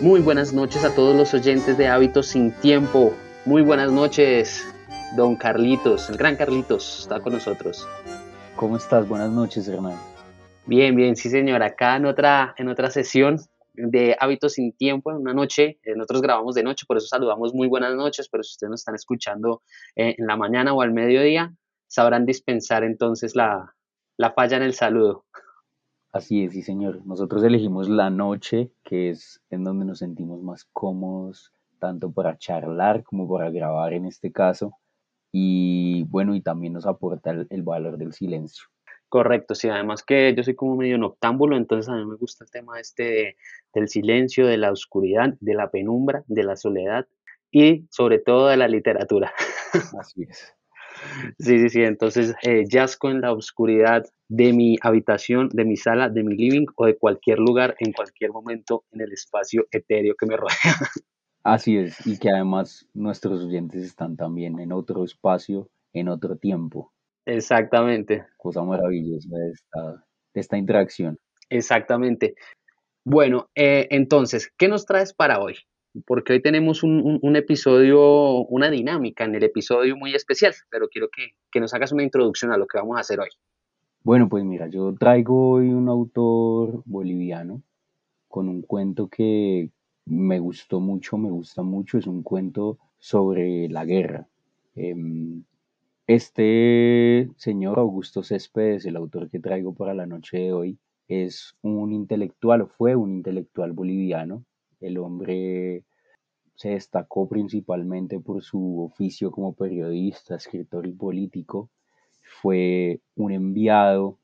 Muy buenas noches a todos los oyentes de Hábitos sin Tiempo. Muy buenas noches, don Carlitos, el gran Carlitos, está con nosotros. ¿Cómo estás? Buenas noches, hermano. Bien, bien, sí, señor. Acá en otra, en otra sesión de Hábitos sin Tiempo, en una noche, eh, nosotros grabamos de noche, por eso saludamos muy buenas noches, pero si ustedes nos están escuchando eh, en la mañana o al mediodía, sabrán dispensar entonces la, la falla en el saludo. Así es, sí, señor. Nosotros elegimos la noche, que es en donde nos sentimos más cómodos, tanto para charlar como para grabar en este caso. Y bueno, y también nos aporta el, valor del silencio. Correcto, sí, además que yo soy como medio noctámbulo, entonces a mí me gusta el tema este del silencio, de la oscuridad, de la penumbra, de la soledad y sobre todo de la literatura. Así es. Sí, sí, sí. Entonces, eh, yazco en la oscuridad de mi habitación, de mi sala, de mi living o de cualquier lugar, en cualquier momento, en el espacio etéreo que me rodea. Así es, y que además nuestros oyentes están también en otro espacio, en otro tiempo. Exactamente. Cosa maravillosa de esta, de esta interacción. Exactamente. Bueno, eh, entonces, ¿qué nos traes para hoy? Porque hoy tenemos un, episodio, una dinámica en el episodio muy especial, pero quiero que, nos hagas una introducción a lo que vamos a hacer hoy. Bueno, pues mira, yo traigo hoy un autor boliviano con un cuento que me gustó mucho, me gusta mucho, es un cuento sobre la guerra. Em, este señor Augusto Céspedes, el autor que traigo para la noche de hoy, es un intelectual fue un intelectual boliviano el hombre se destacó principalmente por su oficio como periodista, escritor y político. Fue un enviado,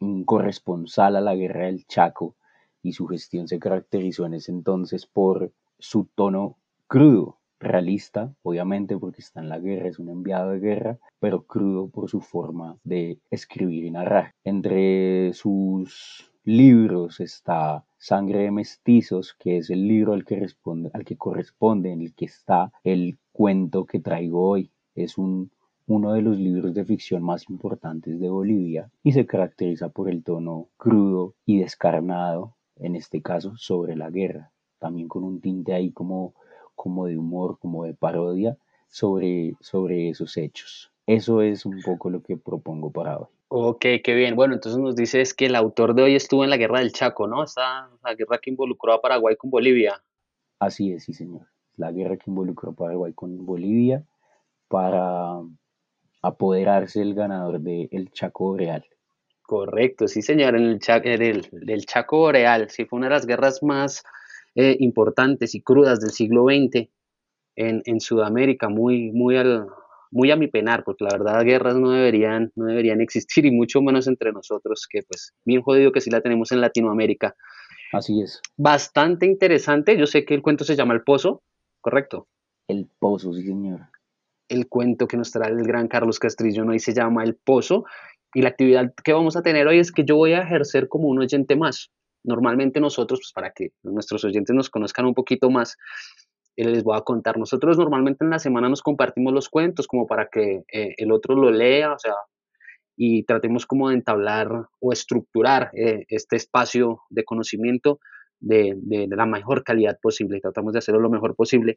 un corresponsal a la guerra del Chaco y su gestión se caracterizó en ese entonces por su tono crudo, realista, obviamente porque está en la guerra, es un enviado de guerra, pero crudo por su forma de escribir y narrar. Entre sus libros está Sangre de Mestizos, que es el libro al que, responde, al que corresponde, en el que está el cuento que traigo hoy. Es un, uno de los libros de ficción más importantes de Bolivia y se caracteriza por el tono crudo y descarnado, en este caso, sobre la guerra, también con un tinte ahí como, como de humor, como de parodia sobre, sobre esos hechos. Eso es un poco lo que propongo para hoy. Ok, qué bien. Bueno, entonces nos dices que el autor de hoy estuvo en la guerra del Chaco, ¿no? Esta la guerra que involucró a Paraguay con Bolivia. Así es, sí, señor. La guerra que involucró a Paraguay con Bolivia para apoderarse el ganador del Chaco Boreal. Correcto, sí, señor, en el, Chaco, Chaco Boreal. Sí, fue una de las guerras más eh, importantes y crudas del siglo XX en, en Sudamérica, muy, muy al, muy a mi penar, porque la verdad guerras no deberían, no deberían existir y mucho menos entre nosotros, que pues bien jodido que sí la tenemos en Latinoamérica. Así es. Bastante interesante, yo sé que el cuento se llama El Pozo, ¿correcto? El Pozo, sí señor. El cuento que nos trae el gran Carlos Castrillo hoy se llama El Pozo y la actividad que vamos a tener hoy es que yo voy a ejercer como un oyente más. Normalmente nosotros, pues para que nuestros oyentes nos conozcan un poquito más, les voy a contar. Nosotros normalmente en la semana nos compartimos los cuentos como para que eh, el otro lo lea, o sea, y tratemos como de entablar o estructurar eh, este espacio de conocimiento de, la mejor calidad posible. Tratamos de hacerlo lo mejor posible.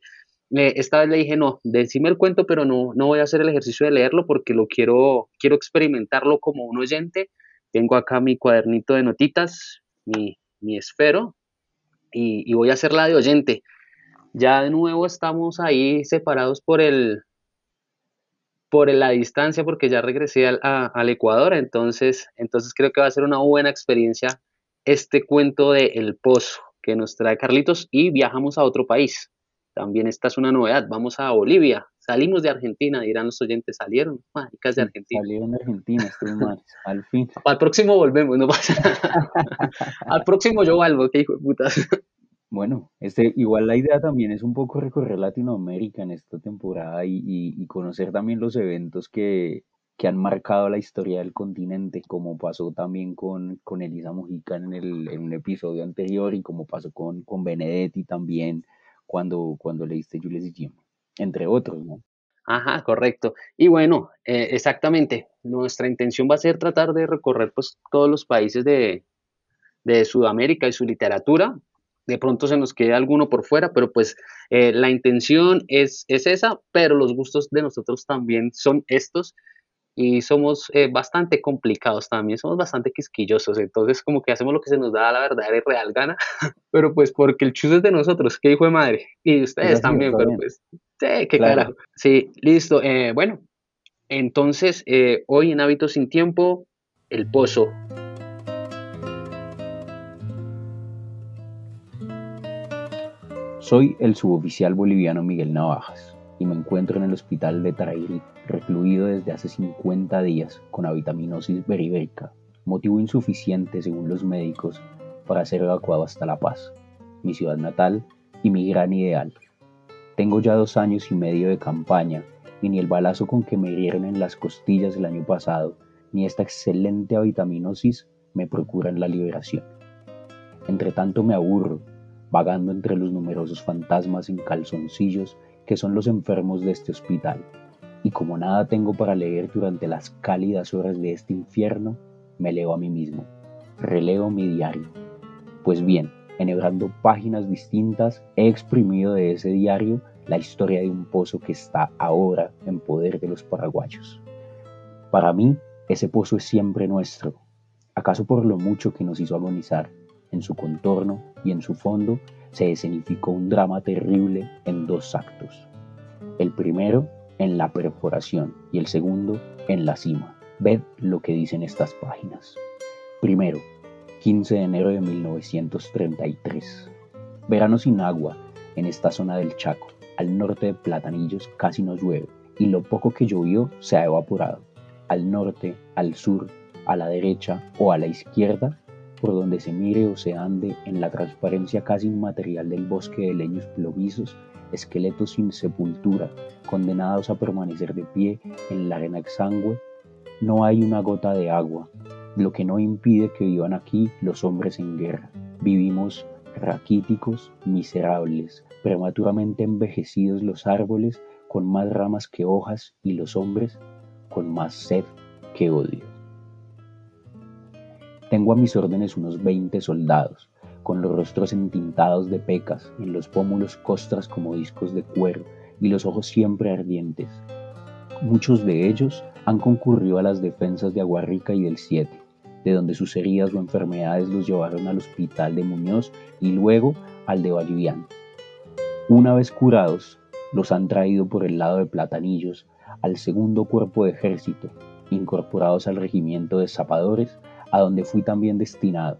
Eh, esta vez le dije, no, decime el cuento, pero no, no voy a hacer el ejercicio de leerlo porque lo quiero, quiero experimentarlo como un oyente. Tengo acá mi cuadernito de notitas, mi, mi esfero, y, y voy a hacerla de oyente ya de nuevo estamos ahí separados por el por la distancia porque ya regresé al, al, Ecuador, entonces, entonces creo que va a ser una buena experiencia este cuento de El Pozo que nos trae Carlitos y viajamos a otro país. También esta es una novedad, vamos a Bolivia, salimos de Argentina, dirán los oyentes, salieron, mágicas de Argentina. Salieron de Argentina, estoy mal, al fin. Al próximo volvemos, no pasa nada. al próximo yo vuelvo, qué hijo de putas. Bueno, este, igual la idea también es un poco recorrer Latinoamérica en esta temporada y, conocer también los eventos que, han marcado la historia del continente, como pasó también con, con Elisa Mujica en, el, en un episodio anterior y como pasó con, con Benedetti también cuando, cuando leíste Jules y Jim, entre otros, ¿no? Ajá, correcto. Y bueno, eh, exactamente, nuestra intención va a ser tratar de recorrer pues, todos los países de, de Sudamérica y su literatura, de pronto se nos quede alguno por fuera, pero pues eh, la intención es, es esa, pero los gustos de nosotros también son estos y somos eh, bastante complicados también, somos bastante quisquillosos, entonces como que hacemos lo que se nos da la verdad y real gana, pero pues porque el chus es de nosotros, qué hijo de madre, y ustedes también, pero pues, sí, qué carajo. Sí, listo, eh, bueno, entonces hoy en Hábitos sin Tiempo, el pozo. Soy el suboficial boliviano Miguel Navajas y me encuentro en el hospital de Tarairi, recluido desde hace 50 días con avitaminosis beribérica, motivo insuficiente según los médicos para ser evacuado hasta La Paz, mi ciudad natal y mi gran ideal. Tengo ya dos años y medio de campaña y ni el balazo con que me hirieron en las costillas el año pasado, ni esta excelente avitaminosis me procuran la liberación. Entre tanto me aburro vagando entre los numerosos fantasmas en calzoncillos que son los enfermos de este hospital. Y como nada tengo para leer durante las cálidas horas de este infierno, me leo a mí mismo, releo mi diario. Pues bien, enhebrando páginas distintas, he exprimido de ese diario la historia de un pozo que está ahora en poder de los paraguayos. Para mí, ese pozo es siempre nuestro, acaso por lo mucho que nos hizo agonizar, en su contorno y en su fondo se escenificó un drama terrible en dos actos. El primero en la perforación y el segundo en la cima. Ved lo que dicen estas páginas. Primero, 15 de enero de 1933. Verano sin agua en esta zona del Chaco. Al norte de Platanillos casi no llueve y lo poco que llovió se ha evaporado. Al norte, al sur, a la derecha o a la izquierda por donde se mire o se ande en la transparencia casi inmaterial del bosque de leños plomizos, esqueletos sin sepultura, condenados a permanecer de pie en la arena exangüe, no hay una gota de agua, lo que no impide que vivan aquí los hombres en guerra. Vivimos raquíticos, miserables, prematuramente envejecidos los árboles con más ramas que hojas y los hombres con más sed que odio. Tengo a mis órdenes unos 20 soldados, con los rostros entintados de pecas, en los pómulos costras como discos de cuero y los ojos siempre ardientes. Muchos de ellos han concurrido a las defensas de Aguarrica y del 7, de donde sus heridas o enfermedades los llevaron al hospital de Muñoz y luego al de Vallivian. Una vez curados, los han traído por el lado de Platanillos al segundo cuerpo de ejército, incorporados al regimiento de zapadores a donde fui también destinado.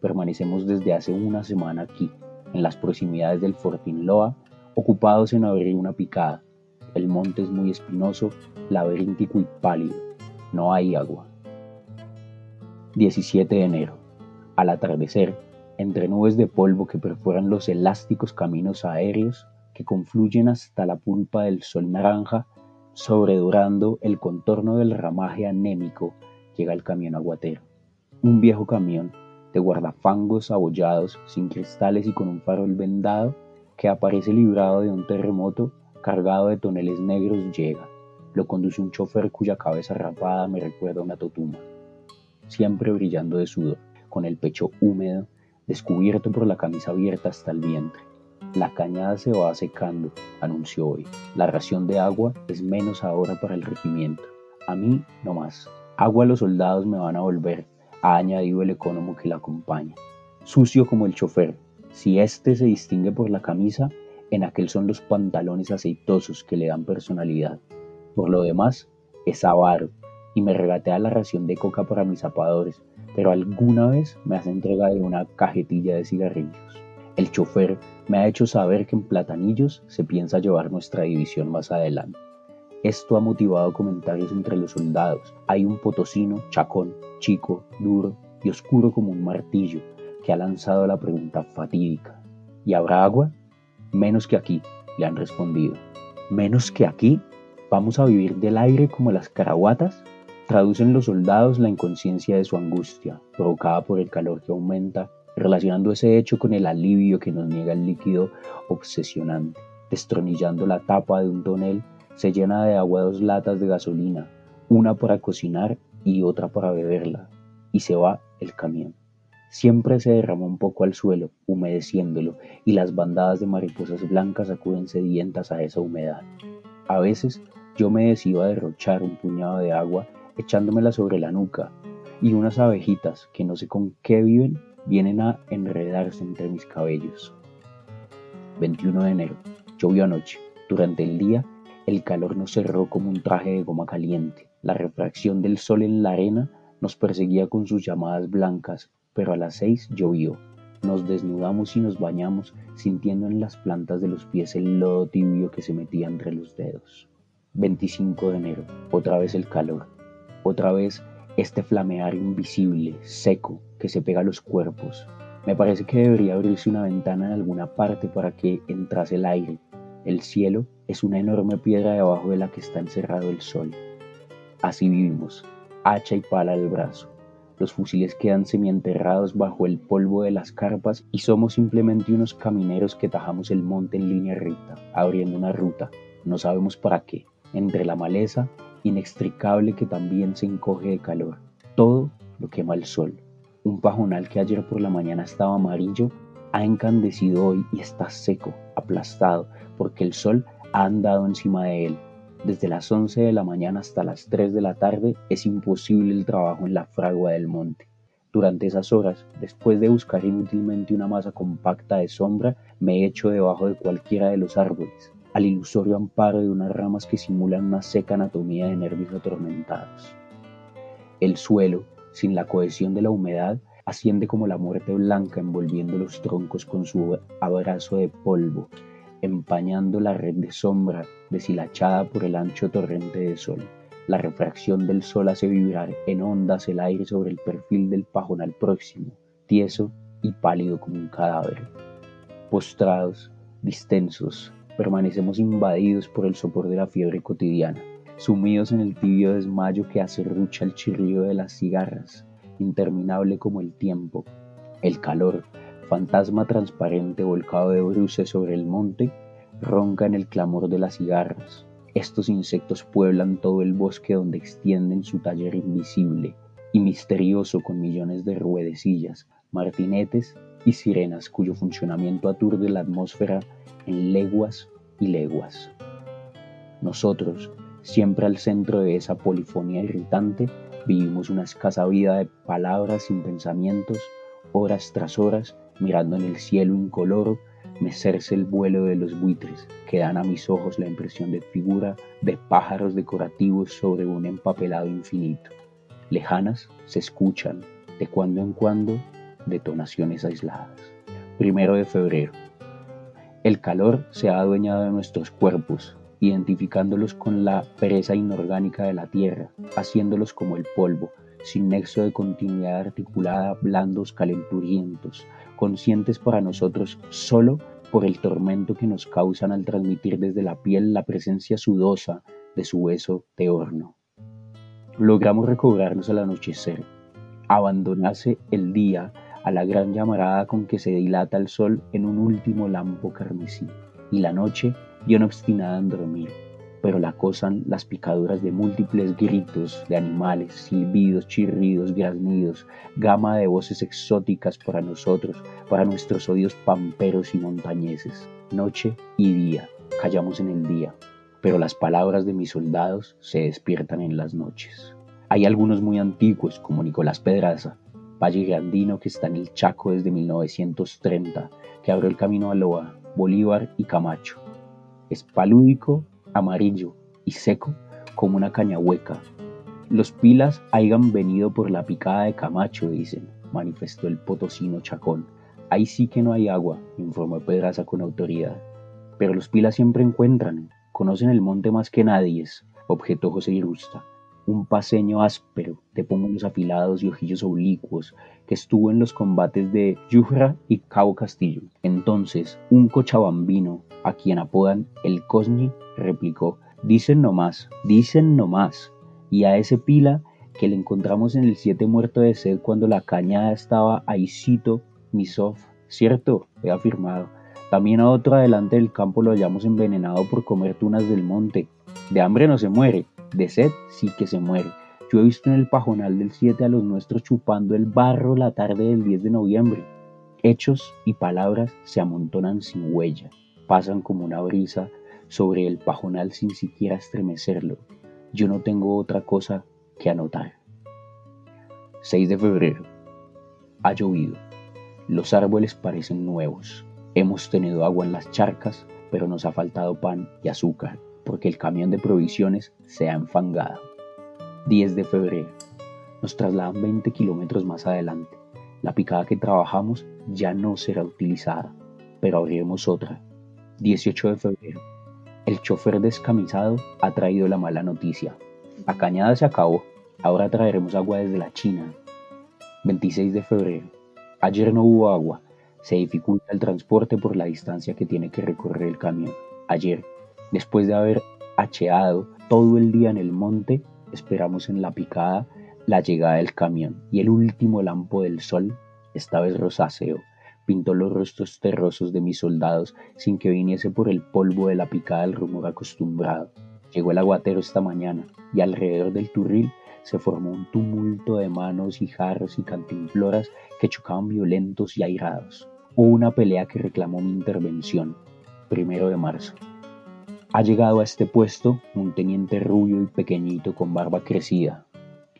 Permanecemos desde hace una semana aquí, en las proximidades del Fortín Loa, ocupados en abrir una picada. El monte es muy espinoso, laberíntico y pálido. No hay agua. 17 de enero. Al atardecer, entre nubes de polvo que perforan los elásticos caminos aéreos que confluyen hasta la pulpa del sol naranja, sobredorando el contorno del ramaje anémico, llega el camión aguatero. Un viejo camión de guardafangos abollados, sin cristales y con un farol vendado, que aparece librado de un terremoto cargado de toneles negros llega. Lo conduce un chofer cuya cabeza rapada me recuerda a una totuma, siempre brillando de sudor, con el pecho húmedo, descubierto por la camisa abierta hasta el vientre. La cañada se va secando, anunció hoy. La ración de agua es menos ahora para el regimiento. A mí no más. Agua los soldados me van a volver, ha añadido el ecónomo que la acompaña. Sucio como el chofer, si éste se distingue por la camisa, en aquel son los pantalones aceitosos que le dan personalidad. Por lo demás, es avaro y me regatea la ración de coca para mis zapadores, pero alguna vez me hace entrega de una cajetilla de cigarrillos. El chofer me ha hecho saber que en Platanillos se piensa llevar nuestra división más adelante. Esto ha motivado comentarios entre los soldados. Hay un potosino, chacón, chico, duro y oscuro como un martillo, que ha lanzado la pregunta fatídica. ¿Y habrá agua? Menos que aquí, le han respondido. ¿Menos que aquí? ¿Vamos a vivir del aire como las caraguatas? Traducen los soldados la inconsciencia de su angustia, provocada por el calor que aumenta, relacionando ese hecho con el alivio que nos niega el líquido obsesionante, destronillando la tapa de un tonel se llena de agua dos latas de gasolina, una para cocinar y otra para beberla, y se va el camión. siempre se derrama un poco al suelo, humedeciéndolo, y las bandadas de mariposas blancas acuden sedientas a esa humedad. A veces yo me decido a derrochar un puñado de agua echándomela sobre la nuca, y unas abejitas que no sé con qué viven vienen a enredarse entre mis cabellos. 21 de enero. Llovió anoche. Durante el día, el calor nos cerró como un traje de goma caliente. La refracción del sol en la arena nos perseguía con sus llamadas blancas, pero a las seis llovió. Nos desnudamos y nos bañamos, sintiendo en las plantas de los pies el lodo tibio que se metía entre los dedos. 25 de enero. Otra vez el calor. Otra vez este flamear invisible, seco, que se pega a los cuerpos. Me parece que debería abrirse una ventana en alguna parte para que entrase el aire. El cielo es una enorme piedra debajo de la que está encerrado el sol. Así vivimos, hacha y pala al brazo. Los fusiles quedan semienterrados bajo el polvo de las carpas y somos simplemente unos camineros que tajamos el monte en línea recta, abriendo una ruta, no sabemos para qué, entre la maleza inextricable que también se encoge de calor. Todo lo quema el sol. Un pajonal que ayer por la mañana estaba amarillo ha encandecido hoy y está seco, aplastado, porque el sol ha andado encima de él. Desde las 11 de la mañana hasta las 3 de la tarde es imposible el trabajo en la fragua del monte. Durante esas horas, después de buscar inútilmente una masa compacta de sombra, me echo debajo de cualquiera de los árboles al ilusorio amparo de unas ramas que simulan una seca anatomía de nervios atormentados. El suelo, sin la cohesión de la humedad, asciende como la muerte blanca envolviendo los troncos con su abrazo de polvo, empañando la red de sombra deshilachada por el ancho torrente de sol. La refracción del sol hace vibrar en ondas el aire sobre el perfil del pajonal próximo, tieso y pálido como un cadáver. Postrados, distensos, permanecemos invadidos por el sopor de la fiebre cotidiana, sumidos en el tibio desmayo que acerrucha el chirrido de las cigarras, interminable como el tiempo. El calor, fantasma transparente volcado de bruces sobre el monte, ronca en el clamor de las cigarras. Estos insectos pueblan todo el bosque donde extienden su taller invisible y misterioso con millones de ruedecillas, martinetes y sirenas cuyo funcionamiento aturde la atmósfera en leguas y leguas. Nosotros, siempre al centro de esa polifonía irritante, vivimos una escasa vida de palabras sin pensamientos, horas tras horas, mirando en el cielo incoloro, mecerse el vuelo de los buitres, que dan a mis ojos la impresión de figura de pájaros decorativos sobre un empapelado infinito. Lejanas se escuchan, de cuando en cuando, detonaciones aisladas. Primero de febrero. El calor se ha adueñado de nuestros cuerpos, identificándolos con la pereza inorgánica de la tierra, haciéndolos como el polvo, sin nexo de continuidad articulada, blandos, calenturientos, conscientes para nosotros solo por el tormento que nos causan al transmitir desde la piel la presencia sudosa de su beso de horno. Logramos recobrarnos al anochecer, abandonarse el día a la gran llamarada con que se dilata el sol en un último lampo carmesí, y la noche bien obstinada en dormir, pero la acosan las picaduras de múltiples gritos de animales, silbidos, chirridos, graznidos, gama de voces exóticas para nosotros, para nuestros oídos pamperos y montañeses. Noche y día, callamos en el día, pero las palabras de mis soldados se despiertan en las noches. Hay algunos muy antiguos, como Nicolás Pedraza, Valle Grandino que está en el Chaco desde 1930, que abrió el camino a Loa, Bolívar y Camacho. Es palúdico, amarillo y seco como una caña hueca. Los pilas hayan venido por la picada de Camacho, dicen, manifestó el potosino Chacón. Ahí sí que no hay agua, informó Pedraza con autoridad. Pero los pilas siempre encuentran, conocen el monte más que nadie, objetó José Irusta un paseño áspero, de pómulos afilados y ojillos oblicuos, que estuvo en los combates de Yujra y Cabo Castillo. Entonces, un cochabambino, a quien apodan el Cosni, replicó, dicen no más, dicen no más, y a ese pila que le encontramos en el siete muerto de sed cuando la cañada estaba aisito misov, cierto, he afirmado. También a otro adelante del campo lo hallamos envenenado por comer tunas del monte. De hambre no se muere, de sed sí que se muere. Yo he visto en el pajonal del 7 a los nuestros chupando el barro la tarde del 10 de noviembre. Hechos y palabras se amontonan sin huella, pasan como una brisa sobre el pajonal sin siquiera estremecerlo. Yo no tengo otra cosa que anotar. 6 de febrero. Ha llovido. Los árboles parecen nuevos. Hemos tenido agua en las charcas, pero nos ha faltado pan y azúcar, porque el camión de provisiones se ha enfangado. 10 de febrero. Nos trasladan 20 kilómetros más adelante. La picada que trabajamos ya no será utilizada, pero abriremos otra. 18 de febrero. El chofer descamisado ha traído la mala noticia. La cañada se acabó. Ahora traeremos agua desde la China. 26 de febrero. Ayer no hubo agua. Se dificulta el transporte por la distancia que tiene que recorrer el camión. Ayer, después de haber hacheado todo el día en el monte, esperamos en la picada la llegada del camión y el último lampo del sol, esta vez rosáceo, pintó los rostros terrosos de mis soldados sin que viniese por el polvo de la picada el rumor acostumbrado. Llegó el aguatero esta mañana y alrededor del turril se formó un tumulto de manos y jarros y cantinfloras que chocaban violentos y airados. Hubo una pelea que reclamó mi intervención, primero de marzo. Ha llegado a este puesto un teniente rubio y pequeñito con barba crecida.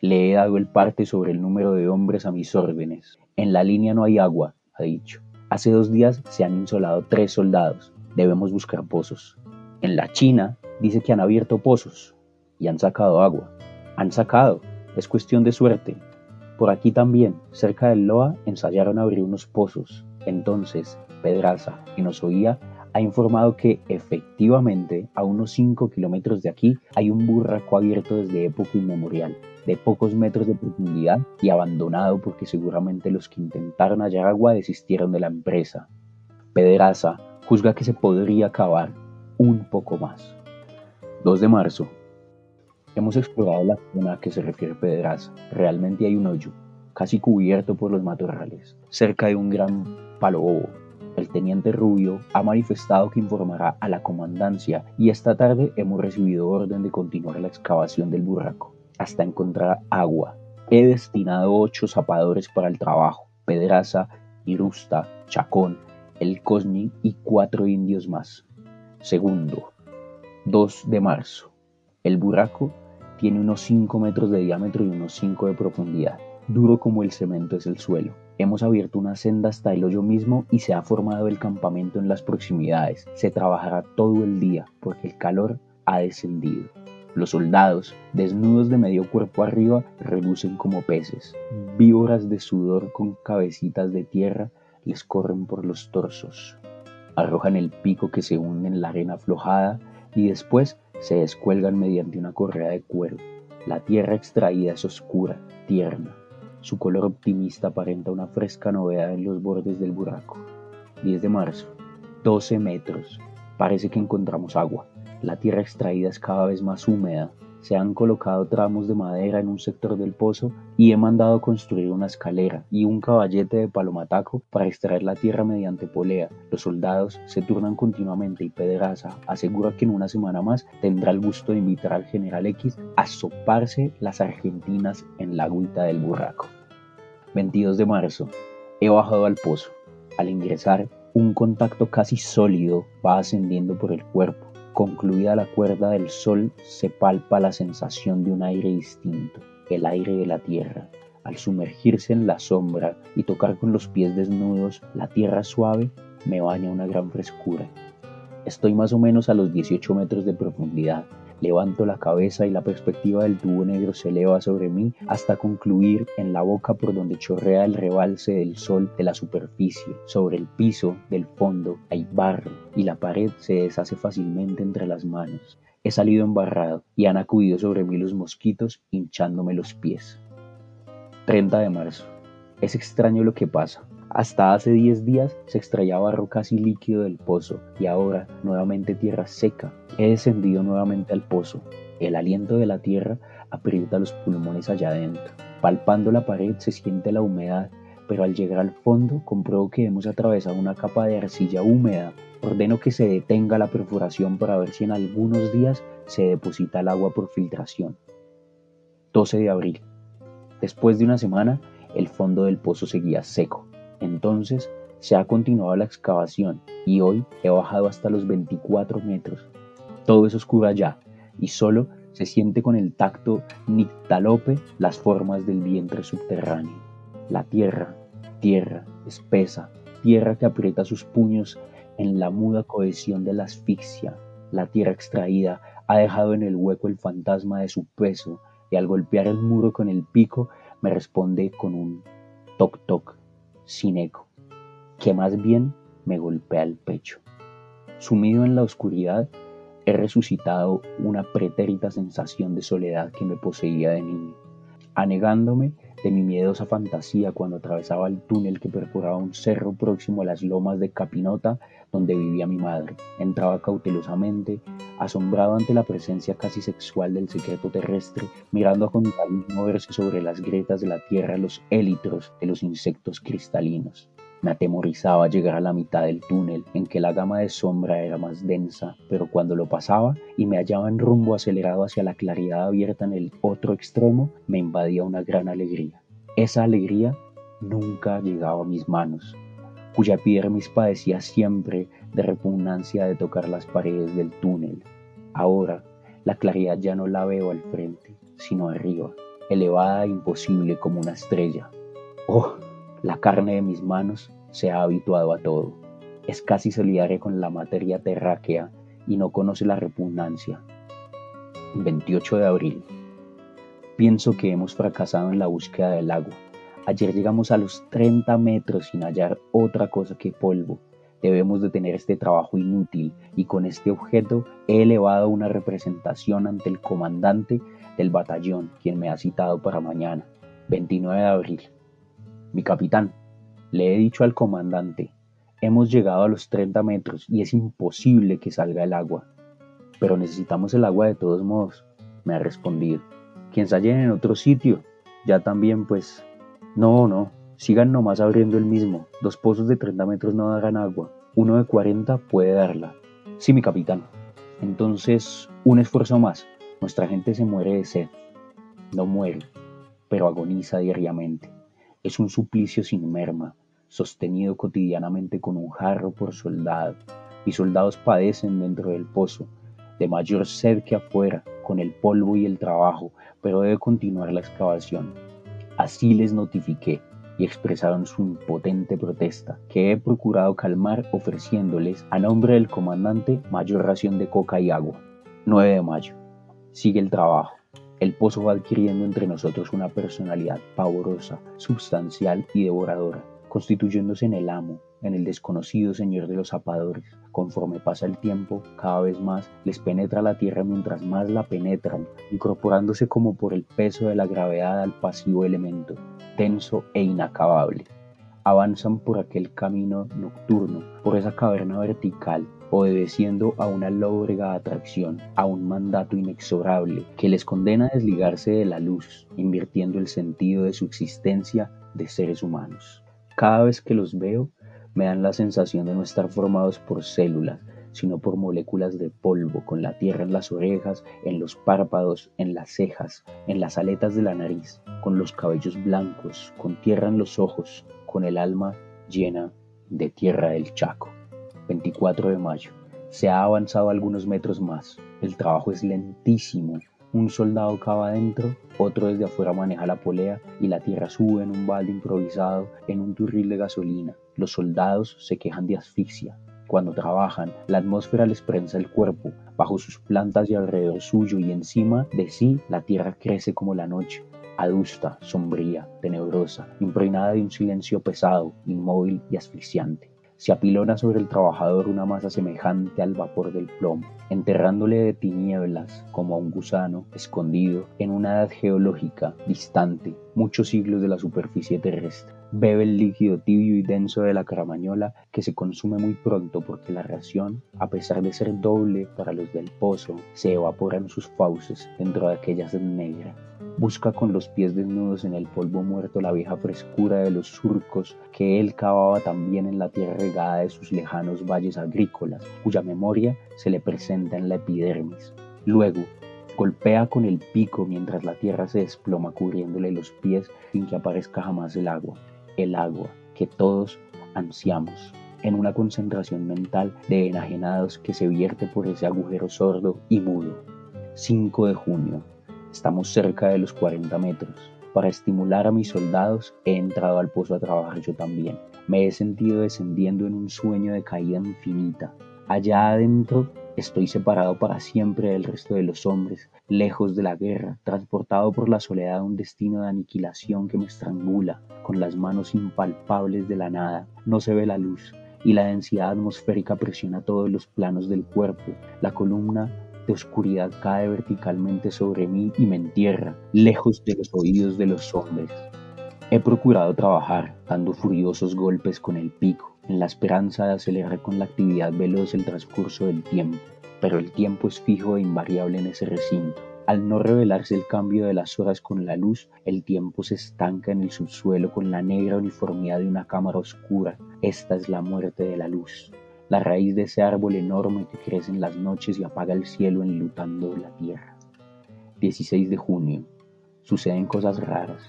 Le he dado el parte sobre el número de hombres a mis órdenes. En la línea no hay agua, ha dicho. Hace dos días se han insolado tres soldados. Debemos buscar pozos. En la China dice que han abierto pozos y han sacado agua. Han sacado, es cuestión de suerte. Por aquí también, cerca del Loa, ensayaron abrir unos pozos. Entonces, Pedraza, que nos oía, ha informado que efectivamente a unos 5 kilómetros de aquí hay un burraco abierto desde época inmemorial, de pocos metros de profundidad y abandonado porque seguramente los que intentaron hallar agua desistieron de la empresa. Pedraza juzga que se podría cavar un poco más. 2 de marzo. Hemos explorado la zona a que se refiere Pedraza. Realmente hay un hoyo, casi cubierto por los matorrales, cerca de un gran palo bobo el teniente Rubio ha manifestado que informará a la comandancia y esta tarde hemos recibido orden de continuar la excavación del burraco hasta encontrar agua. He destinado ocho zapadores para el trabajo, Pedraza, Irusta, Chacón, El Cosni y cuatro indios más. Segundo, 2 de marzo. El burraco tiene unos 5 metros de diámetro y unos 5 de profundidad. Duro como el cemento es el suelo. Hemos abierto una senda hasta el hoyo mismo y se ha formado el campamento en las proximidades. Se trabajará todo el día porque el calor ha descendido. Los soldados, desnudos de medio cuerpo arriba, relucen como peces. Víboras de sudor con cabecitas de tierra les corren por los torsos. Arrojan el pico que se hunde en la arena aflojada y después se descuelgan mediante una correa de cuero. La tierra extraída es oscura, tierna, su color optimista aparenta una fresca novedad en los bordes del buraco. 10 de marzo. 12 metros. Parece que encontramos agua. La tierra extraída es cada vez más húmeda. Se han colocado tramos de madera en un sector del pozo y he mandado construir una escalera y un caballete de palomataco para extraer la tierra mediante polea. Los soldados se turnan continuamente y Pedraza asegura que en una semana más tendrá el gusto de invitar al general X a soparse las argentinas en la agüita del burraco. 22 de marzo. He bajado al pozo. Al ingresar, un contacto casi sólido va ascendiendo por el cuerpo. Concluida la cuerda del sol, se palpa la sensación de un aire distinto, el aire de la tierra. Al sumergirse en la sombra y tocar con los pies desnudos la tierra suave, me baña una gran frescura. Estoy más o menos a los 18 metros de profundidad Levanto la cabeza y la perspectiva del tubo negro se eleva sobre mí hasta concluir en la boca por donde chorrea el rebalse del sol de la superficie. Sobre el piso del fondo hay barro y la pared se deshace fácilmente entre las manos. He salido embarrado y han acudido sobre mí los mosquitos hinchándome los pies. 30 de marzo. Es extraño lo que pasa. Hasta hace 10 días se extraía barro casi líquido del pozo y ahora nuevamente tierra seca. He descendido nuevamente al pozo. El aliento de la tierra aprieta los pulmones allá adentro. Palpando la pared se siente la humedad, pero al llegar al fondo compruebo que hemos atravesado una capa de arcilla húmeda. Ordeno que se detenga la perforación para ver si en algunos días se deposita el agua por filtración. 12 de abril. Después de una semana, el fondo del pozo seguía seco. Entonces, se ha continuado la excavación y hoy he bajado hasta los 24 metros. Todo es oscuro allá y solo se siente con el tacto nictalope las formas del vientre subterráneo. La tierra, tierra espesa, tierra que aprieta sus puños en la muda cohesión de la asfixia. La tierra extraída ha dejado en el hueco el fantasma de su peso y al golpear el muro con el pico me responde con un toc toc sin eco, que más bien me golpea el pecho. Sumido en la oscuridad, he resucitado una pretérita sensación de soledad que me poseía de niño, anegándome de mi miedosa fantasía cuando atravesaba el túnel que perforaba un cerro próximo a las lomas de Capinota donde vivía mi madre. Entraba cautelosamente, asombrado ante la presencia casi sexual del secreto terrestre, mirando a continuo moverse sobre las grietas de la tierra los élitros de los insectos cristalinos. Me atemorizaba llegar a la mitad del túnel, en que la gama de sombra era más densa, pero cuando lo pasaba y me hallaba en rumbo acelerado hacia la claridad abierta en el otro extremo, me invadía una gran alegría. Esa alegría nunca llegaba a mis manos, cuya epidermis padecía siempre de repugnancia de tocar las paredes del túnel. Ahora, la claridad ya no la veo al frente, sino arriba, elevada e imposible como una estrella. ¡Oh! La carne de mis manos se ha habituado a todo. Es casi solidaria con la materia terráquea y no conoce la repugnancia. 28 de abril. Pienso que hemos fracasado en la búsqueda del agua. Ayer llegamos a los 30 metros sin hallar otra cosa que polvo. Debemos detener este trabajo inútil y con este objeto he elevado una representación ante el comandante del batallón, quien me ha citado para mañana, 29 de abril. Mi capitán, le he dicho al comandante, hemos llegado a los 30 metros y es imposible que salga el agua. Pero necesitamos el agua de todos modos, me ha respondido. Quien se en otro sitio, ya también pues... No, no, sigan nomás abriendo el mismo. Dos pozos de 30 metros no darán agua. Uno de 40 puede darla. Sí, mi capitán. Entonces, un esfuerzo más. Nuestra gente se muere de sed. No muere, pero agoniza diariamente. Es un suplicio sin merma, sostenido cotidianamente con un jarro por soldado, y soldados padecen dentro del pozo, de mayor sed que afuera, con el polvo y el trabajo, pero debe continuar la excavación. Así les notifiqué y expresaron su impotente protesta, que he procurado calmar ofreciéndoles, a nombre del comandante, mayor ración de coca y agua. 9 de mayo. Sigue el trabajo. El pozo va adquiriendo entre nosotros una personalidad pavorosa, substancial y devoradora, constituyéndose en el amo, en el desconocido señor de los zapadores. Conforme pasa el tiempo, cada vez más les penetra la tierra mientras más la penetran, incorporándose como por el peso de la gravedad al pasivo elemento, tenso e inacabable. Avanzan por aquel camino nocturno, por esa caverna vertical, obedeciendo a una lóbrega atracción, a un mandato inexorable que les condena a desligarse de la luz, invirtiendo el sentido de su existencia de seres humanos. Cada vez que los veo, me dan la sensación de no estar formados por células, sino por moléculas de polvo, con la tierra en las orejas, en los párpados, en las cejas, en las aletas de la nariz, con los cabellos blancos, con tierra en los ojos, con el alma llena de tierra del Chaco. 24 de mayo. Se ha avanzado algunos metros más. El trabajo es lentísimo. Un soldado cava adentro, otro desde afuera maneja la polea y la tierra sube en un balde improvisado en un turril de gasolina. Los soldados se quejan de asfixia. Cuando trabajan, la atmósfera les prensa el cuerpo, bajo sus plantas y alrededor suyo y encima de sí la tierra crece como la noche, adusta, sombría, tenebrosa, impregnada de un silencio pesado, inmóvil y asfixiante se apilona sobre el trabajador una masa semejante al vapor del plomo, enterrándole de tinieblas como a un gusano escondido en una edad geológica distante, muchos siglos de la superficie terrestre. Bebe el líquido tibio y denso de la caramañola que se consume muy pronto porque la ración, a pesar de ser doble para los del pozo, se evapora en sus fauces dentro de aquella sed negra Busca con los pies desnudos en el polvo muerto la vieja frescura de los surcos que él cavaba también en la tierra regada de sus lejanos valles agrícolas, cuya memoria se le presenta en la epidermis. Luego, Golpea con el pico mientras la tierra se desploma cubriéndole los pies sin que aparezca jamás el agua. El agua que todos ansiamos en una concentración mental de enajenados que se vierte por ese agujero sordo y mudo. 5 de junio. Estamos cerca de los 40 metros. Para estimular a mis soldados he entrado al pozo a trabajar yo también. Me he sentido descendiendo en un sueño de caída infinita. Allá adentro estoy separado para siempre del resto de los hombres, lejos de la guerra, transportado por la soledad a un destino de aniquilación que me estrangula, con las manos impalpables de la nada. No se ve la luz, y la densidad atmosférica presiona todos los planos del cuerpo. La columna de oscuridad cae verticalmente sobre mí y me entierra, lejos de los oídos de los hombres. He procurado trabajar, dando furiosos golpes con el pico, en la esperanza de acelerar con la actividad veloz el transcurso del tiempo, pero el tiempo es fijo e invariable en ese recinto. Al no revelarse el cambio de las horas con la luz, el tiempo se estanca en el subsuelo con la negra uniformidad de una cámara oscura. Esta es la muerte de la luz la raíz de ese árbol enorme que crece en las noches y apaga el cielo enlutando la tierra. 16 de junio. Suceden cosas raras.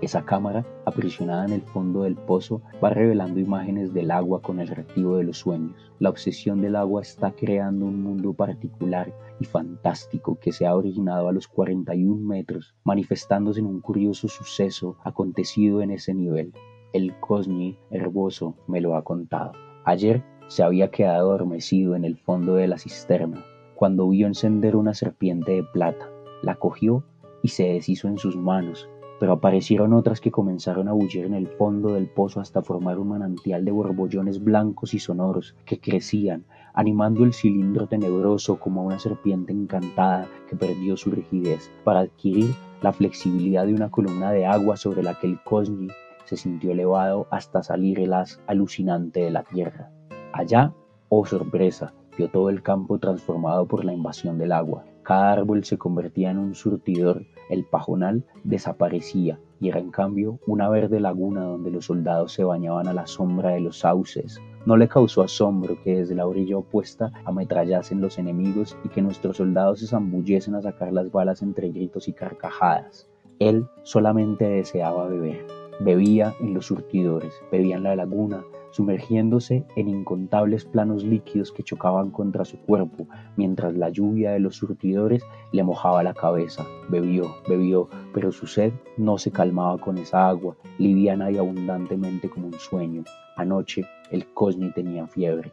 Esa cámara, aprisionada en el fondo del pozo, va revelando imágenes del agua con el reactivo de los sueños. La obsesión del agua está creando un mundo particular y fantástico que se ha originado a los 41 metros, manifestándose en un curioso suceso acontecido en ese nivel. El Cosni herboso me lo ha contado. Ayer se había quedado adormecido en el fondo de la cisterna cuando vio encender una serpiente de plata. La cogió y se deshizo en sus manos, pero aparecieron otras que comenzaron a bullir en el fondo del pozo hasta formar un manantial de borbollones blancos y sonoros que crecían, animando el cilindro tenebroso como una serpiente encantada que perdió su rigidez para adquirir la flexibilidad de una columna de agua sobre la que el Cosni se sintió elevado hasta salir el haz alucinante de la tierra. Allá, oh sorpresa, vio todo el campo transformado por la invasión del agua. Cada árbol se convertía en un surtidor, el pajonal desaparecía y era en cambio una verde laguna donde los soldados se bañaban a la sombra de los sauces. No le causó asombro que desde la orilla opuesta ametrallasen los enemigos y que nuestros soldados se zambullesen a sacar las balas entre gritos y carcajadas. Él solamente deseaba beber. Bebía en los surtidores, bebía en la laguna, sumergiéndose en incontables planos líquidos que chocaban contra su cuerpo, mientras la lluvia de los surtidores le mojaba la cabeza. Bebió, bebió, pero su sed no se calmaba con esa agua, liviana y abundantemente como un sueño. Anoche el Cosni tenía fiebre.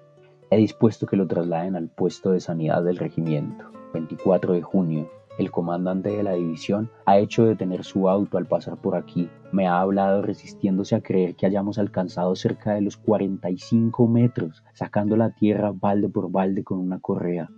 He dispuesto que lo trasladen al puesto de sanidad del regimiento. 24 de junio el comandante de la división ha hecho detener su auto al pasar por aquí. Me ha hablado resistiéndose a creer que hayamos alcanzado cerca de los 45 metros, sacando la tierra balde por balde con una correa.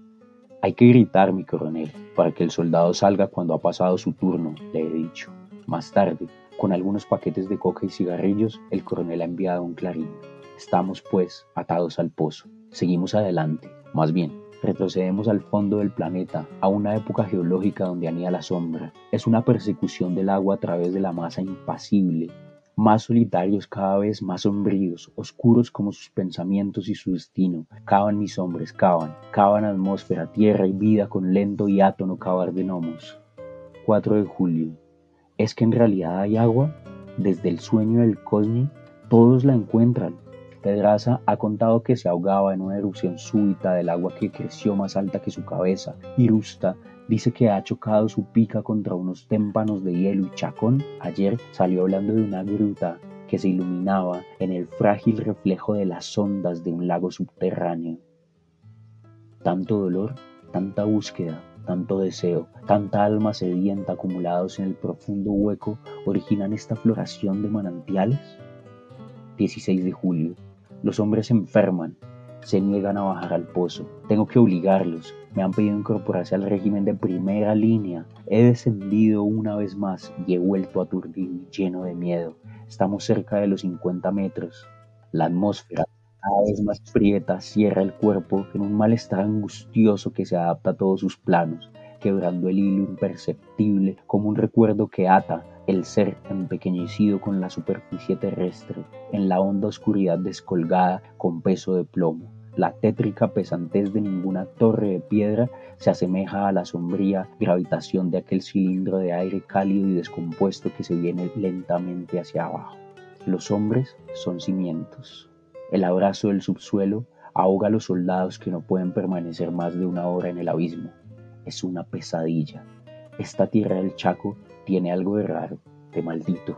Hay que gritar, mi coronel, para que el soldado salga cuando ha pasado su turno, le he dicho. Más tarde, con algunos paquetes de coca y cigarrillos, el coronel ha enviado un clarín. Estamos, pues, atados al pozo. Seguimos adelante. Más bien, Retrocedemos al fondo del planeta, a una época geológica donde anida la sombra. Es una persecución del agua a través de la masa impasible. Más solitarios cada vez más sombríos, oscuros como sus pensamientos y su destino. Cavan mis hombres, cavan, cavan atmósfera, tierra y vida con lento y átono cavar de gnomos. 4 de julio. ¿Es que en realidad hay agua? Desde el sueño del Cosni, todos la encuentran, Pedraza ha contado que se ahogaba en una erupción súbita del agua que creció más alta que su cabeza. Irusta dice que ha chocado su pica contra unos témpanos de hielo y Chacón ayer salió hablando de una gruta que se iluminaba en el frágil reflejo de las ondas de un lago subterráneo. Tanto dolor, tanta búsqueda, tanto deseo, tanta alma sedienta acumulados en el profundo hueco originan esta floración de manantiales. 16 de julio. Los hombres se enferman, se niegan a bajar al pozo. Tengo que obligarlos. Me han pedido incorporarse al régimen de primera línea. He descendido una vez más y he vuelto aturdido y lleno de miedo. Estamos cerca de los 50 metros. La atmósfera, cada vez más prieta, cierra el cuerpo en un malestar angustioso que se adapta a todos sus planos, quebrando el hilo imperceptible como un recuerdo que ata el ser empequeñecido con la superficie terrestre, en la honda oscuridad descolgada con peso de plomo. La tétrica pesantez de ninguna torre de piedra se asemeja a la sombría gravitación de aquel cilindro de aire cálido y descompuesto que se viene lentamente hacia abajo. Los hombres son cimientos. El abrazo del subsuelo ahoga a los soldados que no pueden permanecer más de una hora en el abismo. Es una pesadilla. Esta tierra del Chaco tiene algo de raro, de maldito.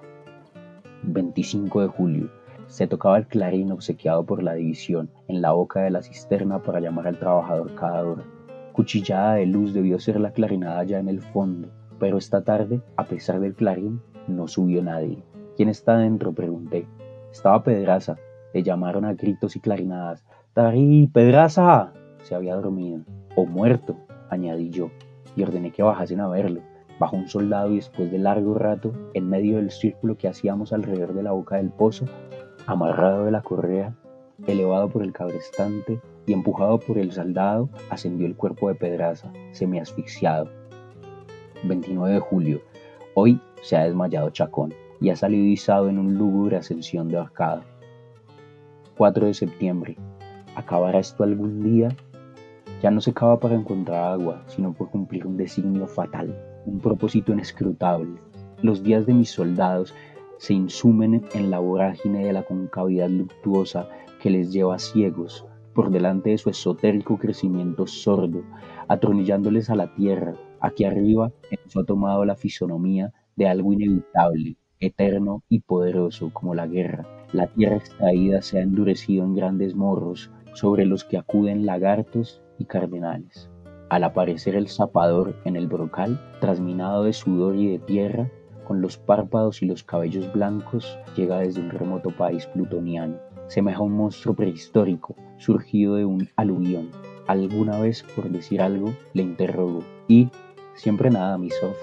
25 de julio. Se tocaba el clarín obsequiado por la división en la boca de la cisterna para llamar al trabajador cada hora. Cuchillada de luz debió ser la clarinada ya en el fondo, pero esta tarde, a pesar del clarín, no subió nadie. ¿Quién está dentro? pregunté. Estaba Pedraza. Le llamaron a gritos y clarinadas. ¡Tarí, Pedraza! Se había dormido. O muerto, añadí yo, y ordené que bajasen a verlo. Bajó un soldado y después de largo rato, en medio del círculo que hacíamos alrededor de la boca del pozo, amarrado de la correa, elevado por el cabrestante, y empujado por el soldado ascendió el cuerpo de Pedraza, semi-asfixiado. 29 de julio. Hoy se ha desmayado Chacón y ha salido izado en un lúgubre ascensión de arcada. 4 de septiembre. ¿Acabará esto algún día? Ya no se cava para encontrar agua, sino por cumplir un designio fatal, un propósito inescrutable. Los días de mis soldados se insumen en la vorágine de la concavidad luctuosa que les lleva ciegos por delante de su esotérico crecimiento sordo, atronillándoles a la tierra. Aquí arriba eso ha tomado la fisonomía de algo inevitable, eterno y poderoso como la guerra. La tierra extraída se ha endurecido en grandes morros sobre los que acuden lagartos y cardenales. Al aparecer el zapador en el brocal, trasminado de sudor y de tierra, con los párpados y los cabellos blancos, llega desde un remoto país plutoniano semeja un monstruo prehistórico surgido de un aluvión. Alguna vez, por decir algo, le interrogo. Y siempre nada, mi Sof,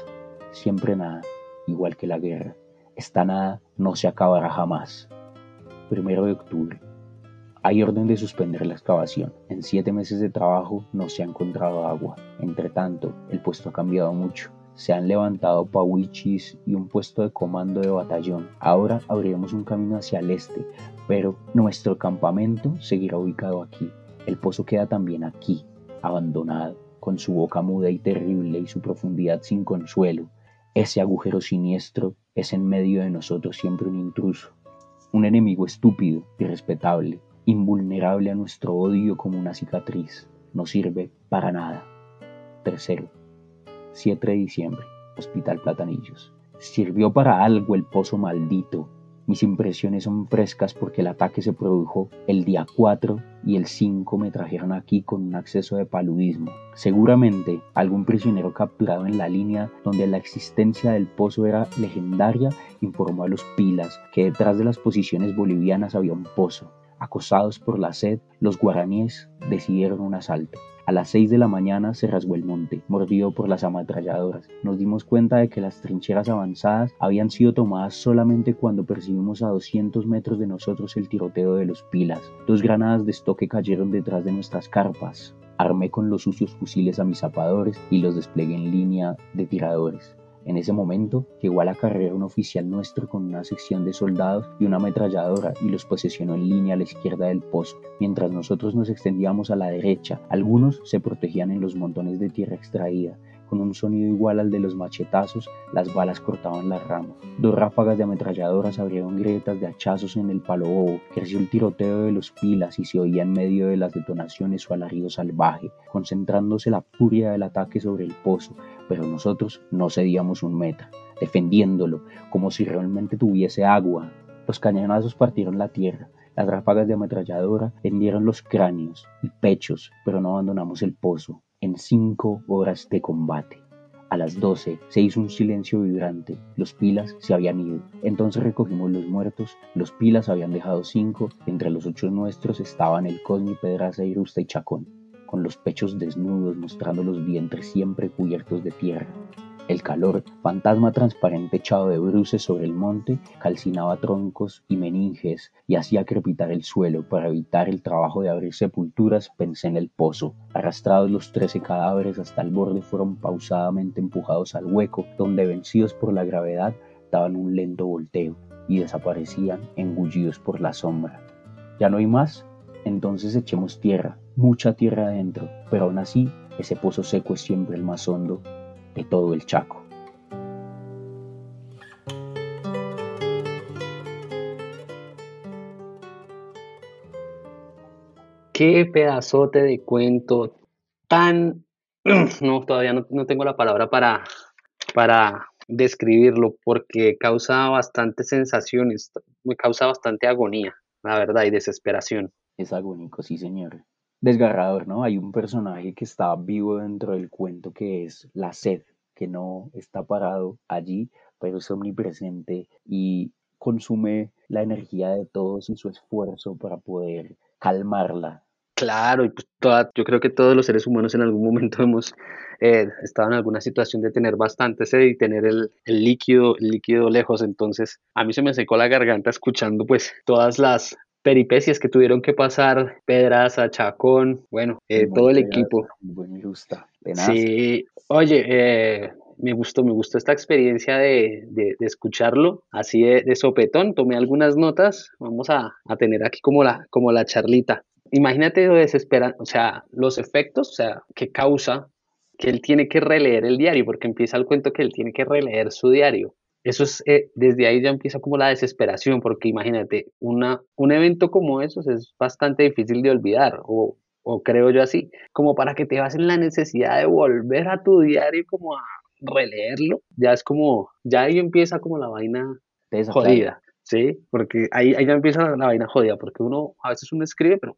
siempre nada, igual que la guerra. Esta nada no se acabará jamás. Primero de octubre. Hay orden de suspender la excavación. En siete meses de trabajo no se ha encontrado agua. Entre tanto, el puesto ha cambiado mucho se han levantado pauichis y un puesto de comando de batallón. Ahora abriremos un camino hacia el este, pero nuestro campamento seguirá ubicado aquí. El pozo queda también aquí, abandonado, con su boca muda y terrible y su profundidad sin consuelo. Ese agujero siniestro es en medio de nosotros siempre un intruso, un enemigo estúpido, irrespetable, invulnerable a nuestro odio como una cicatriz. No sirve para nada. Tercero, 7 de diciembre, Hospital Platanillos. Sirvió para algo el pozo maldito. Mis impresiones son frescas porque el ataque se produjo el día 4 y el 5 me trajeron aquí con un acceso de paludismo. Seguramente algún prisionero capturado en la línea donde la existencia del pozo era legendaria informó a los pilas que detrás de las posiciones bolivianas había un pozo. Acosados por la sed, los guaraníes decidieron un asalto. A las 6 de la mañana se rasgó el monte, mordido por las ametralladoras. Nos dimos cuenta de que las trincheras avanzadas habían sido tomadas solamente cuando percibimos a 200 metros de nosotros el tiroteo de los pilas. Dos granadas de estoque cayeron detrás de nuestras carpas. Armé con los sucios fusiles a mis zapadores y los desplegué en línea de tiradores. En ese momento llegó a la carrera un oficial nuestro con una sección de soldados y una ametralladora y los posicionó en línea a la izquierda del pozo, mientras nosotros nos extendíamos a la derecha. Algunos se protegían en los montones de tierra extraída, con un sonido igual al de los machetazos, las balas cortaban las ramas. Dos ráfagas de ametralladoras abrieron grietas de hachazos en el palo bobo, creció el tiroteo de los pilas y se oía en medio de las detonaciones su alarido salvaje, concentrándose la furia del ataque sobre el pozo, pero nosotros no cedíamos un metro, defendiéndolo como si realmente tuviese agua. Los cañonazos partieron la tierra, las ráfagas de ametralladora hendieron los cráneos y pechos, pero no abandonamos el pozo en cinco horas de combate. A las doce se hizo un silencio vibrante, los pilas se habían ido. Entonces recogimos los muertos, los pilas habían dejado cinco, entre los ocho nuestros estaban el Cosmi, Pedraza, Irusta y Chacón, con los pechos desnudos mostrando los vientres siempre cubiertos de tierra. El calor, fantasma transparente echado de bruces sobre el monte, calcinaba troncos y meninges y hacía crepitar el suelo. Para evitar el trabajo de abrir sepulturas, pensé en el pozo. Arrastrados los trece cadáveres hasta el borde, fueron pausadamente empujados al hueco, donde vencidos por la gravedad, daban un lento volteo y desaparecían engullidos por la sombra. ¿Ya no hay más? entonces echemos tierra, mucha tierra adentro, pero aún así ese pozo seco es siempre el más hondo de todo el Chaco. Qué pedazote de cuento tan... No, todavía no, tengo la palabra para, para describirlo porque causa bastantes sensaciones, me causa bastante agonía, la verdad, y desesperación. Es agónico, sí, señor. Desgarrador, ¿no? Hay un personaje que está vivo dentro del cuento que es la sed, que no está parado allí, pero es omnipresente y consume la energía de todos y su esfuerzo para poder calmarla. Claro, y pues toda, yo creo que todos los seres humanos en algún momento hemos eh, estado en alguna situación de tener bastante sed y tener el, el, líquido, el líquido lejos. Entonces, a mí se me secó la garganta escuchando pues todas las peripecias que tuvieron que pasar Pedraza, Chacón, bueno, eh, todo el equipo. Sí, oye, eh, me gustó, me gustó esta experiencia de, de, escucharlo así de, sopetón. Tomé algunas notas, vamos a, a, tener aquí como la, como la charlita. Imagínate lo desesperan, o sea, los efectos, o sea, que causa que él tiene que releer el diario, porque empieza el cuento que él tiene que releer su diario eso es, eh, desde ahí ya empieza como la desesperación, porque imagínate, una, un evento como eso es bastante difícil de olvidar, o, o creo yo así, como para que te vas en la necesidad de volver a tu diario como a releerlo, ya es como, ya ahí empieza como la vaina jodida, ¿sí? Porque ahí, ahí ya empieza la, vaina jodida, porque uno, a veces uno escribe, pero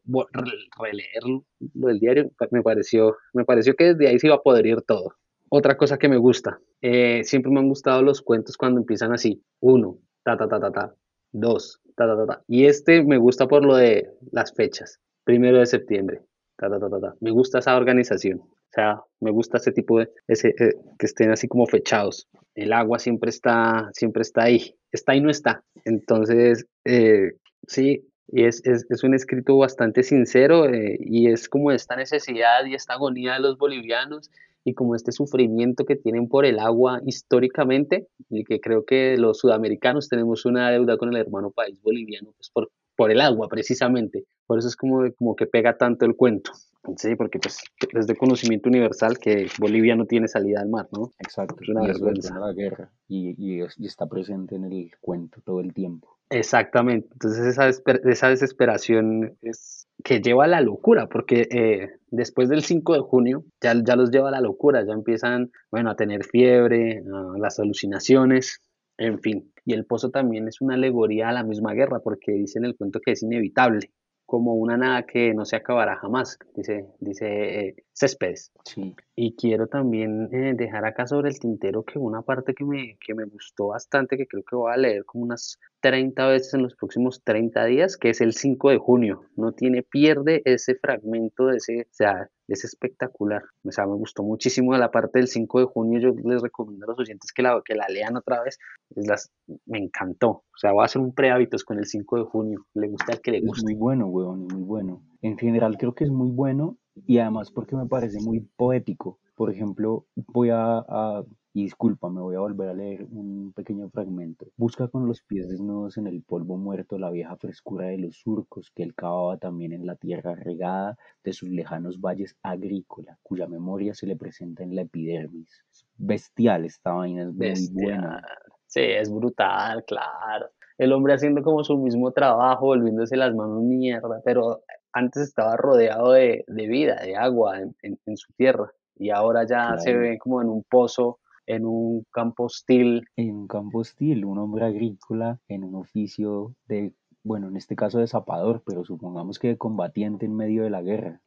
releerlo, lo del diario, me pareció, me pareció que desde ahí se iba a poder ir todo. Otra cosa que me gusta, eh, siempre me han gustado los cuentos cuando empiezan así, uno, ta, ta, ta, ta, ta, dos, ta, ta, ta, ta. Y este me gusta por lo de las fechas, primero de septiembre, ta, ta, ta, ta, ta. Me gusta esa organización, o sea, me gusta ese tipo de, ese, eh, que estén así como fechados. El agua siempre está, siempre está ahí, está y no está. Entonces, eh, sí, y es, es, es, un escrito bastante sincero y es como esta necesidad y esta agonía de los bolivianos y como este sufrimiento que tienen por el agua históricamente, y que creo que los sudamericanos tenemos una deuda con el hermano país boliviano, pues por, por el agua precisamente. Por eso es como, como que pega tanto el cuento. Sí, porque pues es de conocimiento universal que Bolivia no tiene salida al mar, ¿no? Exacto, es una vergüenza. la guerra y, y, y, está presente en el cuento todo el tiempo. Exactamente, entonces esa, esa desesperación es que lleva a la locura, porque eh, después del 5 de junio ya, ya los lleva a la locura, ya empiezan, bueno, a tener fiebre, las alucinaciones, en fin. Y el pozo también es una alegoría a la misma guerra, porque dice en el cuento que es inevitable, como una nada que no se acabará jamás, dice, dice eh, Céspedes. Sí. Y quiero también eh, dejar acá sobre el tintero que una parte que me, que me gustó bastante, que creo que voy a leer como unas 30 veces en los próximos 30 días, que es el 5 de junio. No tiene, pierde ese fragmento de ese, o sea, es espectacular. O sea, me gustó muchísimo la parte del 5 de junio. Yo les recomiendo a los oyentes que la, que la lean otra vez. Es las, me encantó. O sea, voy a hacer un prehábitos con el 5 de junio. Le gusta al que le gusta. Es muy bueno, weón, muy bueno. En general creo que es muy bueno y además porque me parece muy poético. Por ejemplo, voy a, y disculpa, me voy a volver a leer un pequeño fragmento. Busca con los pies desnudos en el polvo muerto la vieja frescura de los surcos que él cavaba también en la tierra regada de sus lejanos valles agrícola, cuya memoria se le presenta en la epidermis. Bestial esta vaina, es muy buena. Sí, es brutal, claro. El hombre haciendo como su mismo trabajo, volviéndose las manos mierda, pero antes estaba rodeado de, vida, de agua en, su tierra y ahora ya se ve como en un pozo, en un campo hostil. En un campo hostil, un hombre agrícola en un oficio de, bueno, en este caso de zapador, pero supongamos que de combatiente en medio de la guerra.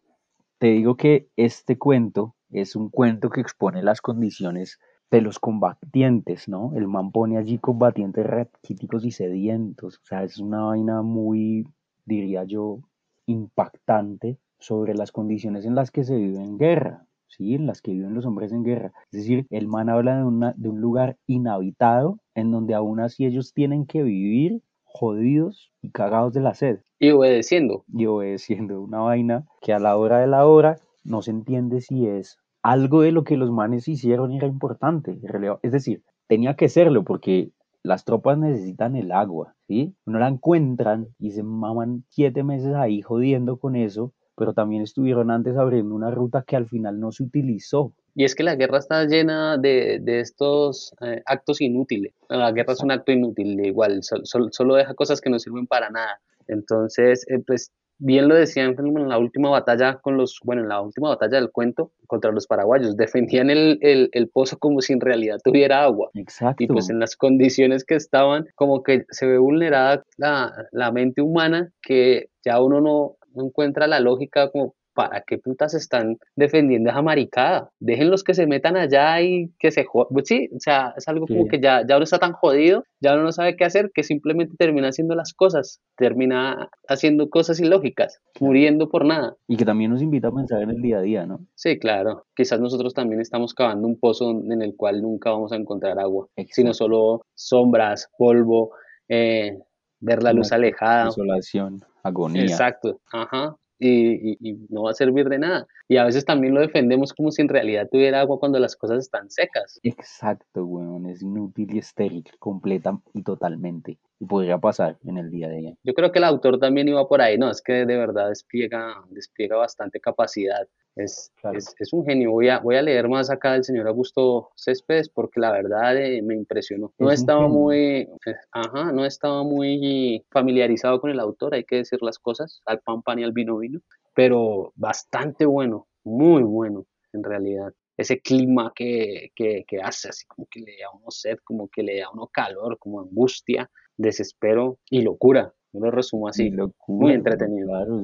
Te digo que este cuento es un cuento que expone las condiciones de los combatientes, ¿no? El man pone allí combatientes raquíticos y sedientos, o sea, es una vaina muy, diría yo, impactante sobre las condiciones en las que se vive en guerra, ¿sí? en las que viven los hombres en guerra. Es decir, el man habla de, una, de un lugar inhabitado en donde aún así ellos tienen que vivir jodidos y cagados de la sed. Y obedeciendo. Y obedeciendo una vaina que a la hora de la hora no se entiende si es algo de lo que los manes hicieron era importante. Es decir, tenía que serlo porque las tropas necesitan el agua, ¿sí? No la encuentran y se maman siete meses ahí jodiendo con eso, pero también estuvieron antes abriendo una ruta que al final no se utilizó. Y es que la guerra está llena de, de estos eh, actos inútiles. La guerra es un acto inútil, igual, solo deja cosas que no sirven para nada. Entonces, eh, pues bien lo decían en la última batalla con los, bueno, en la última batalla del cuento contra los paraguayos, defendían el, el, el, pozo como si en realidad tuviera agua. Exacto. Y pues en las condiciones que estaban, como que se ve vulnerada la, la mente humana, que ya uno no, no encuentra la lógica como ¿para qué putas están defendiendo esa maricada? Déjenlos que se metan allá y que se jodan. Pues sí, o sea, es algo como que ya, ya uno está tan jodido, ya uno no sabe qué hacer, que simplemente termina haciendo las cosas, termina haciendo cosas ilógicas, muriendo por nada. Y que también nos invita a pensar en el día a día, ¿no? Sí, claro. Quizás nosotros también estamos cavando un pozo en el cual nunca vamos a encontrar agua, sino solo sombras, polvo, eh, ver la luz alejada. Isolación, agonía. Exacto, ajá y, no va a servir de nada. Y a veces también lo defendemos como si en realidad tuviera agua cuando las cosas están secas. Exacto, weón, es inútil y estéril, completa y totalmente. Y podría pasar en el día de hoy. Yo creo que el autor también iba por ahí, no, es que de verdad despliega, despliega bastante capacidad. Es, es, un genio. Voy a, voy a leer más acá del señor Augusto Céspedes porque la verdad eh, me impresionó. No estaba muy, eh, ajá, no estaba muy familiarizado con el autor, hay que decir las cosas, al pan pan y al vino vino, pero bastante bueno, muy bueno en realidad. Ese clima que, que, que hace, así como que le da uno sed, como que le da uno calor, como angustia, desespero y locura. Yo lo resumo así, muy entretenido. Claro,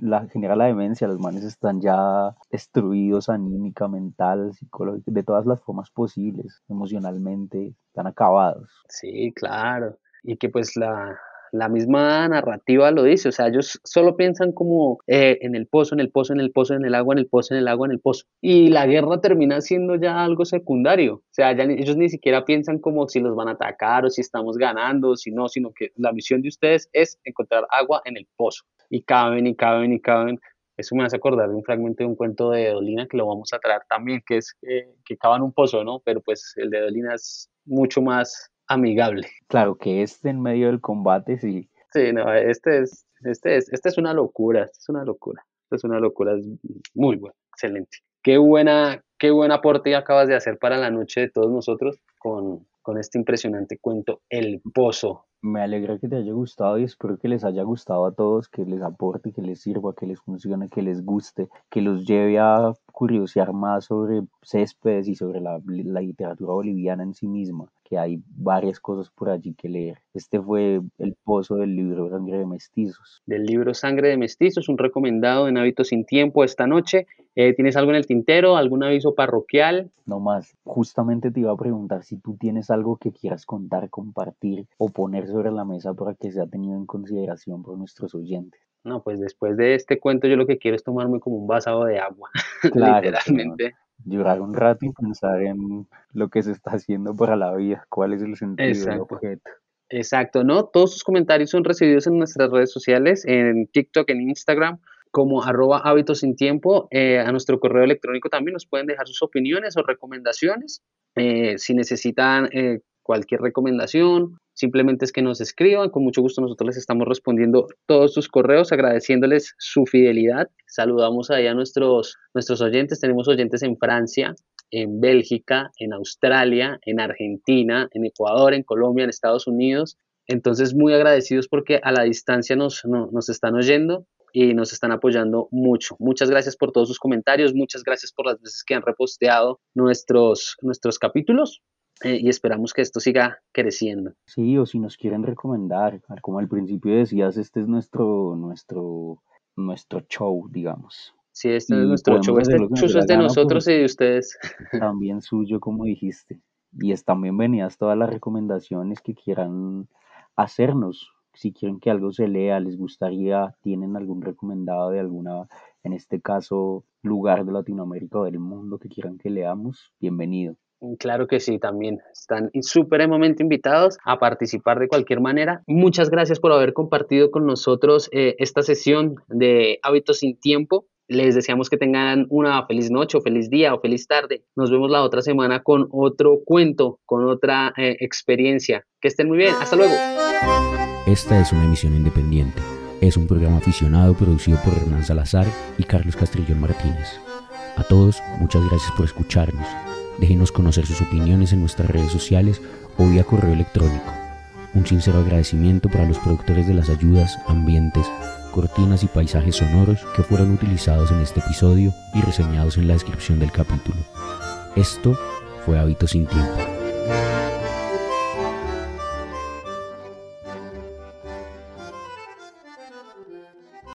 la, genera la demencia, los manes están ya destruidos anímica, mental, psicológica, de todas las formas posibles, emocionalmente, están acabados. Sí, claro. Y que pues la, la misma narrativa lo dice, o sea, ellos solo piensan como eh, en el pozo, en el pozo, en el pozo, en el agua, en el pozo, en el agua, en el pozo. Y la guerra termina siendo ya algo secundario, o sea, ya ellos ni siquiera piensan como si los van a atacar o si estamos ganando, si no, sino que la misión de ustedes es encontrar agua en el pozo. Y caben y caben y caben. Eso me hace acordar de un fragmento de un cuento de Dolina que lo vamos a traer también, que es eh, que cavan un pozo, ¿no? Pero pues el de Dolina es mucho más amigable. Claro que este en medio del combate sí. Sí, no, este es, este es, este es una locura, este es una locura, este es una locura, es muy bueno, excelente. Qué buena, qué buen aporte acabas de hacer para la noche de todos nosotros con, con este impresionante cuento, El Pozo. Me alegra que te haya gustado y espero que les haya gustado a todos, que les aporte, que les sirva, que les funcione, que les guste, que los lleve a curiosear más sobre Céspedes y sobre la, la literatura boliviana en sí misma que hay varias cosas por allí que leer. Este fue el pozo del libro Sangre de Mestizos. Del libro Sangre de Mestizos, un recomendado en Hábitos sin Tiempo esta noche. Eh, ¿Tienes algo en el tintero? ¿Algún aviso parroquial? No más. Justamente te iba a preguntar si tú tienes algo que quieras contar, compartir o poner sobre la mesa para que sea tenido en consideración por nuestros oyentes. No, pues después de este cuento yo lo que quiero es tomarme como un vasado de agua, literalmente llorar un rato y pensar en lo que se está haciendo para la vida, cuál es el sentido del objeto. Exacto, ¿no? Todos sus comentarios son recibidos en nuestras redes sociales, en TikTok, en Instagram, como arroba hábitos sin tiempo. Eh, a nuestro correo electrónico también nos pueden dejar sus opiniones o recomendaciones. Eh, si necesitan eh, cualquier recomendación, simplemente es que nos escriban, con mucho gusto nosotros les estamos respondiendo todos sus correos, agradeciéndoles su fidelidad. Saludamos ahí a nuestros, nuestros oyentes, tenemos oyentes en Francia, en Bélgica, en Australia, en Argentina, en Ecuador, en Colombia, en Estados Unidos. Entonces, muy agradecidos porque a la distancia nos, nos están oyendo y nos están apoyando mucho. Muchas gracias por todos sus comentarios, muchas gracias por las veces que han reposteado nuestros, nuestros capítulos. Eh, y esperamos que esto siga creciendo. Sí, o si nos quieren recomendar, como al principio decías, este es nuestro, nuestro, nuestro show, digamos. Sí, este es nuestro show, este show es de nosotros y de ustedes. También suyo, como dijiste. Y están bienvenidas todas las recomendaciones que quieran hacernos. Si quieren que algo se lea, les gustaría, tienen algún recomendado de alguna, en este caso, lugar de Latinoamérica o del mundo que quieran que leamos, bienvenido. Mm, claro que sí, también están supremamente invitados a participar de cualquier manera. Muchas gracias por haber compartido con nosotros eh, esta sesión de Hábitos sin Tiempo. Les deseamos que tengan una feliz noche feliz día o feliz tarde. Nos vemos la otra semana con otro cuento, con otra eh, experiencia. Que estén muy bien. Hasta luego. Esta es una emisión independiente. Es un programa aficionado producido por Hernán Salazar y Carlos Castrillón Martínez. A todos, muchas gracias por escucharnos. Déjenos conocer sus opiniones en nuestras redes sociales o vía correo electrónico. Un sincero agradecimiento para los productores de las ayudas, ambientes, cortinas y paisajes sonoros que fueron utilizados en este episodio y reseñados en la descripción del capítulo. Esto fue Hábitos sin Tiempo.